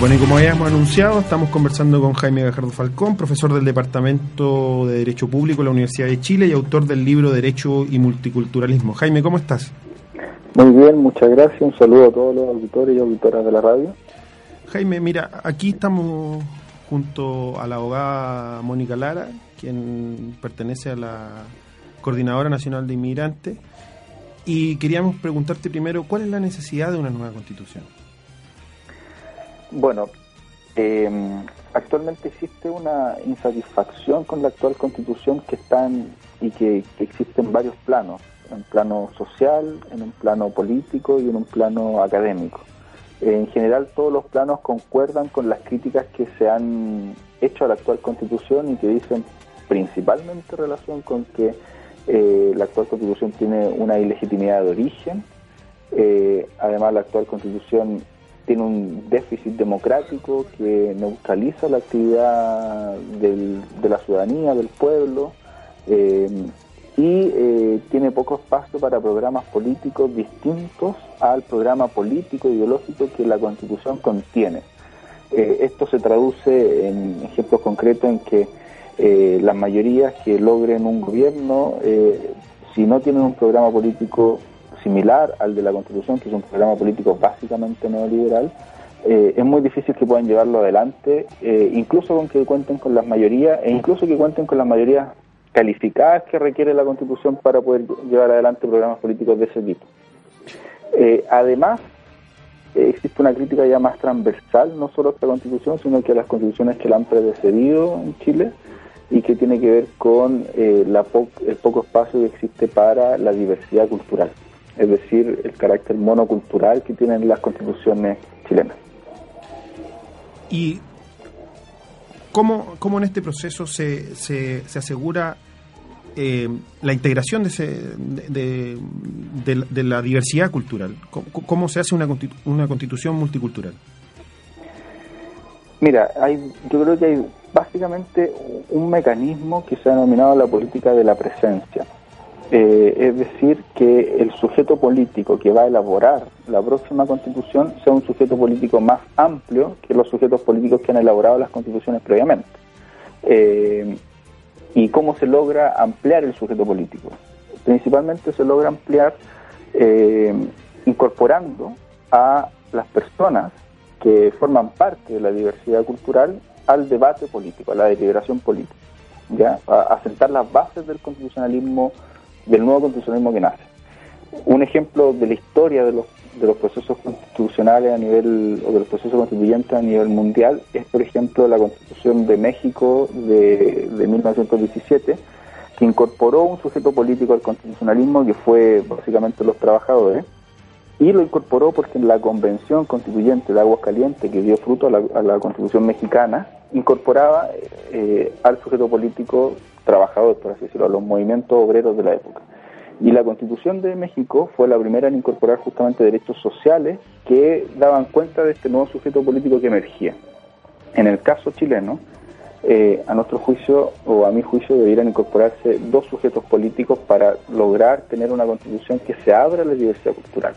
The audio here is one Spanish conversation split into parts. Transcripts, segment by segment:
Bueno, y como habíamos anunciado, estamos conversando con Jaime Gajardo Falcón, profesor del Departamento de Derecho Público de la Universidad de Chile y autor del libro Derecho y Multiculturalismo. Jaime, ¿cómo estás? Muy bien, muchas gracias. Un saludo a todos los auditores y auditoras de la radio. Jaime, mira, aquí estamos junto a la abogada Mónica Lara, quien pertenece a la Coordinadora Nacional de Inmigrantes, y queríamos preguntarte primero, ¿cuál es la necesidad de una nueva constitución? Bueno, eh, actualmente existe una insatisfacción con la actual constitución que está y que, existe en varios planos, en plano social, en un plano político y en un plano académico. en general todos los planos concuerdan con las críticas que se han hecho a la actual constitución y que dicen principalmente relación con que eh, la actual constitución tiene una ilegitimidad de origen, eh, además la actual constitución tiene un déficit democrático que neutraliza la actividad de la ciudadanía, del pueblo, eh, y eh, tiene poco espacio para programas políticos distintos al programa político ideológico que la Constitución contiene. Eh, esto se traduce en ejemplos concretos en que las mayorías que logren un gobierno, si no tienen un programa político similar al de la Constitución, que es un programa político básicamente neoliberal, eh, es muy difícil que puedan llevarlo adelante, eh, incluso con que cuenten con las mayorías, e incluso que cuenten con las mayorías calificadas que requiere la Constitución para poder llevar adelante programas políticos de ese tipo. Eh, además, existe una crítica ya más transversal, no solo a esta Constitución, sino que a las constituciones que la han precedido en Chile y que tiene que ver con la el poco espacio que existe para la diversidad cultural es decir, el carácter monocultural que tienen las constituciones chilenas. ¿Y cómo, cómo en este proceso se, se, se asegura eh, la integración de, ese, de, de, la diversidad cultural? ¿Cómo, se hace una, una constitución multicultural? Mira, hay, yo creo que hay básicamente un mecanismo que se ha denominado la política de la presencia eh, es decir, que el sujeto político que va a elaborar la próxima constitución sea un sujeto político más amplio que los sujetos políticos que han elaborado las constituciones previamente. Eh, ¿Y cómo se logra ampliar el sujeto político? Principalmente se logra ampliar eh, incorporando a las personas que forman parte de la diversidad cultural al debate político, a la deliberación política, ¿ya? a, sentar las bases del constitucionalismo del nuevo constitucionalismo que nace. Un ejemplo de la historia de los, de los procesos constitucionales a nivel, o de los procesos constituyentes a nivel mundial, es por ejemplo la constitución de México de, de 1917, que incorporó un sujeto político al constitucionalismo que fue básicamente los trabajadores, y lo incorporó porque en la convención constituyente de Aguascalientes, que dio fruto a la, constitución mexicana, incorporaba eh, al sujeto político trabajadores, por así decirlo, a los movimientos obreros de la época. Y la Constitución de México fue la primera en incorporar justamente derechos sociales que daban cuenta de este nuevo sujeto político que emergía. En el caso chileno, eh, a nuestro juicio, o a mi juicio, debieran incorporarse dos sujetos políticos para lograr tener una constitución que se abra a la diversidad cultural.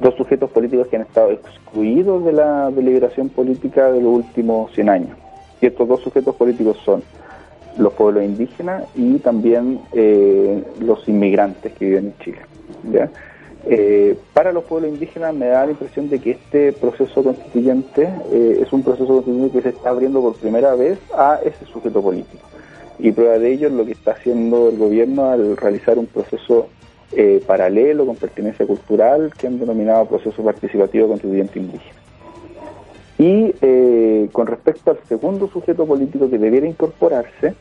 Dos sujetos políticos que han estado excluidos de la deliberación política de los últimos 100 años. Y estos dos sujetos políticos son los pueblos indígenas y también eh, los inmigrantes que viven en Chile. Eh, para los pueblos indígenas me da la impresión de que este proceso constituyente eh, es un proceso constituyente que se está abriendo por primera vez a ese sujeto político. Y prueba de ello es lo que está haciendo el gobierno al realizar un proceso paralelo con pertenencia cultural que han denominado proceso participativo constituyente indígena. Y con respecto al segundo sujeto político que debiera incorporarse,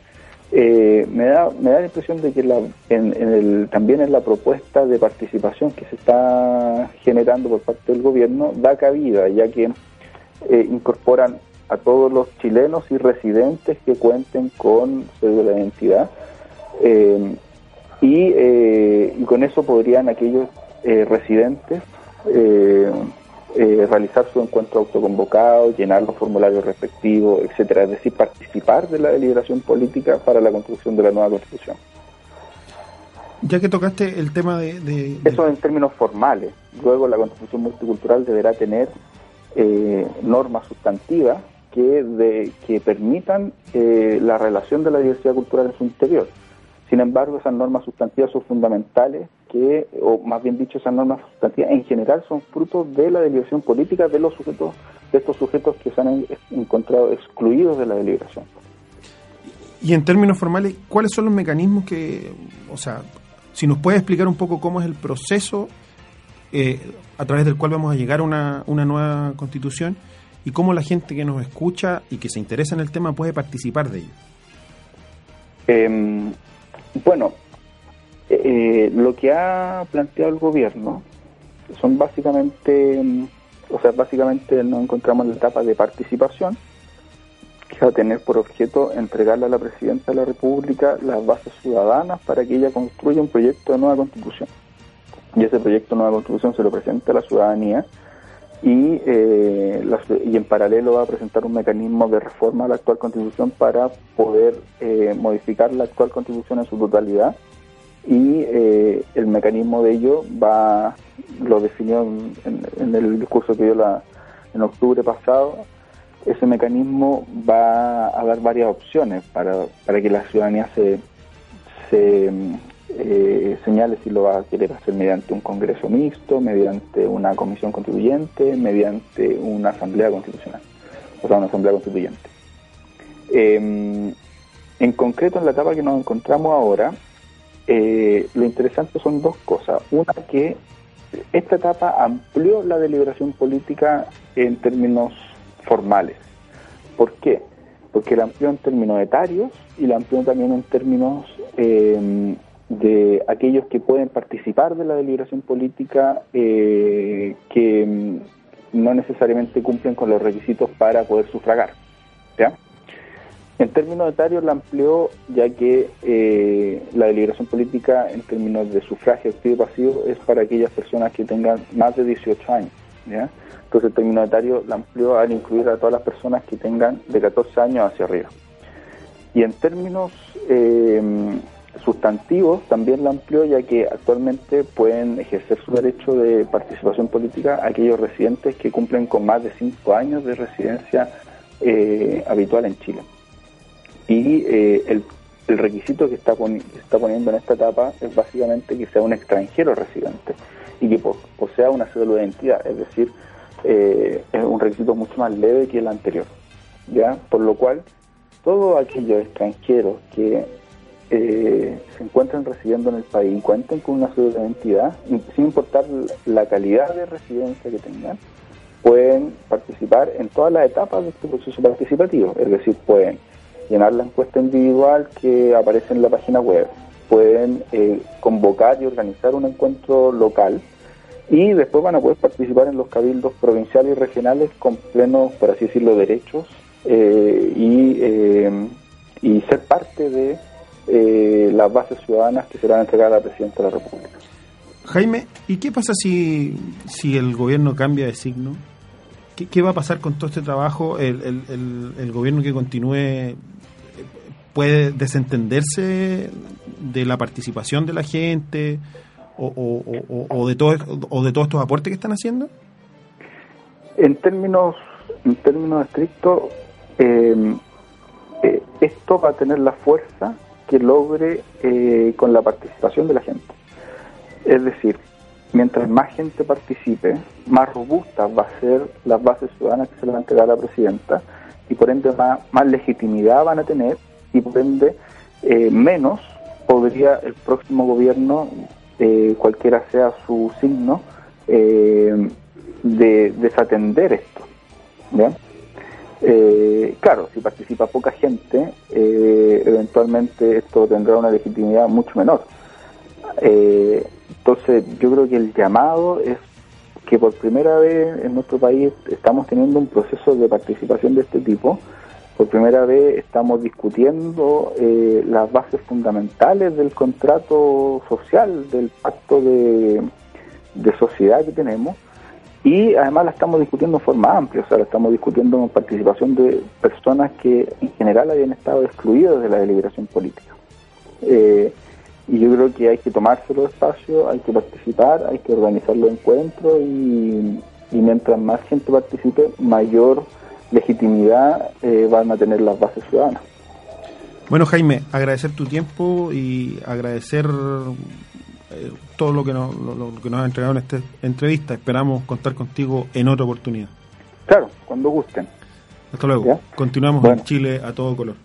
eh, me, da, me da la impresión de que la, en, el, también en la propuesta de participación que se está generando por parte del gobierno da cabida, ya que eh, incorporan a todos los chilenos y residentes que cuenten con cédula de identidad eh, y, y, con eso podrían aquellos residentes eh, realizar su encuentro autoconvocado, llenar los formularios respectivos, etcétera, es decir, participar de la deliberación política para la construcción de la nueva constitución. Ya que tocaste el tema de... Eso en términos formales. Luego la constitución multicultural deberá tener eh, normas sustantivas que, de, que permitan eh, la relación de la diversidad cultural en su interior. Sin embargo, esas normas sustantivas son fundamentales que, o más bien dicho, esas normas sustantivas en general son frutos de la deliberación política de los sujetos, de estos sujetos que se han encontrado excluidos de la deliberación. Y en términos formales, ¿cuáles son los mecanismos que, o sea, si nos puede explicar un poco cómo es el proceso eh, a través del cual vamos a llegar a una, una nueva constitución y cómo la gente que nos escucha y que se interesa en el tema puede participar de ello? Eh, bueno, eh, lo que ha planteado el gobierno son básicamente, o sea, básicamente nos encontramos en la etapa de participación, que va a tener por objeto entregarle a la Presidenta de la República las bases ciudadanas para que ella construya un proyecto de nueva constitución. Y ese proyecto de nueva constitución se lo presenta a la ciudadanía y, eh, y en paralelo va a presentar un mecanismo de reforma a la actual constitución para poder eh, modificar la actual constitución en su totalidad. Y eh, el mecanismo de ello va lo definió en, el discurso que dio la, en octubre pasado. Ese mecanismo va a dar varias opciones para, para que la ciudadanía se, se eh, señale si lo va a querer hacer mediante un congreso mixto, mediante una comisión constituyente, mediante una asamblea constitucional, o sea, una asamblea constituyente. Em, en concreto, en la etapa que nos encontramos ahora, eh, lo interesante son dos cosas. Una, que esta etapa amplió la deliberación política en términos formales. ¿Por qué? Porque la amplió en términos etarios y la amplió también en términos eh, de aquellos que pueden participar de la deliberación política eh, que mm, no necesariamente cumplen con los requisitos para poder sufragar. ¿ya? En términos etarios la amplió ya que eh, la deliberación política en términos de sufragio activo y pasivo es para aquellas personas que tengan más de 18 años. ¿ya? Entonces el término etario la amplió al incluir a todas las personas que tengan de 14 años hacia arriba. Y en términos eh, sustantivos también la amplió ya que actualmente pueden ejercer su derecho de participación política aquellos residentes que cumplen con más de cinco años de residencia eh, habitual en Chile. Y eh, el, requisito que está, está poniendo en esta etapa es básicamente que sea un extranjero residente y que posea una cédula de identidad, es decir, eh, es un requisito mucho más leve que el anterior. ¿ya? Por lo cual, todos aquellos extranjeros que eh, se encuentran residiendo en el país y cuenten con una cédula de identidad, sin importar la calidad de residencia que tengan, pueden participar en todas las etapas de este proceso participativo. Es decir, pueden llenar la encuesta individual que aparece en la página web, pueden eh, convocar y organizar un encuentro local y después van a poder participar en los cabildos provinciales y regionales con plenos, por así decirlo, derechos eh, y, y ser parte de eh, las bases ciudadanas que serán entregadas al presidente de la República. Jaime, ¿y qué pasa si, si el gobierno cambia de signo? ¿Qué, va a pasar con todo este trabajo? ¿El, el, gobierno que continúe puede desentenderse de la participación de la gente o, o, de, todo, o de todos estos aportes que están haciendo? En términos, en términos estrictos, eh, eh, esto va a tener la fuerza logre eh, con la participación de la gente. Es decir, mientras más gente participe, más robustas va a ser las bases ciudadanas que se le van a entregar a la presidenta y por ende más, legitimidad van a tener y por ende eh, menos podría el próximo gobierno, eh, cualquiera sea su signo, de desatender esto. Eh, claro, si participa poca gente, eventualmente esto tendrá una legitimidad mucho menor. Eh, entonces, yo creo que el llamado es que por primera vez en nuestro país estamos teniendo un proceso de participación de este tipo. Por primera vez estamos discutiendo eh, las bases fundamentales del contrato social, del pacto de, sociedad que tenemos y además la estamos discutiendo de forma amplia, o sea, la estamos discutiendo con participación de personas que en general habían estado excluidas de la deliberación política. Eh, y yo creo que hay que tomarse los espacios, hay que participar, hay que organizar los encuentros y, mientras más gente participe, mayor legitimidad eh, van a tener las bases ciudadanas. Bueno, Jaime, agradecer tu tiempo y agradecer eh, todo lo que, nos, lo, que nos has entregado en esta entrevista. Esperamos contar contigo en otra oportunidad. Claro, cuando gusten. Hasta luego. Continuamos en Chile a todo color.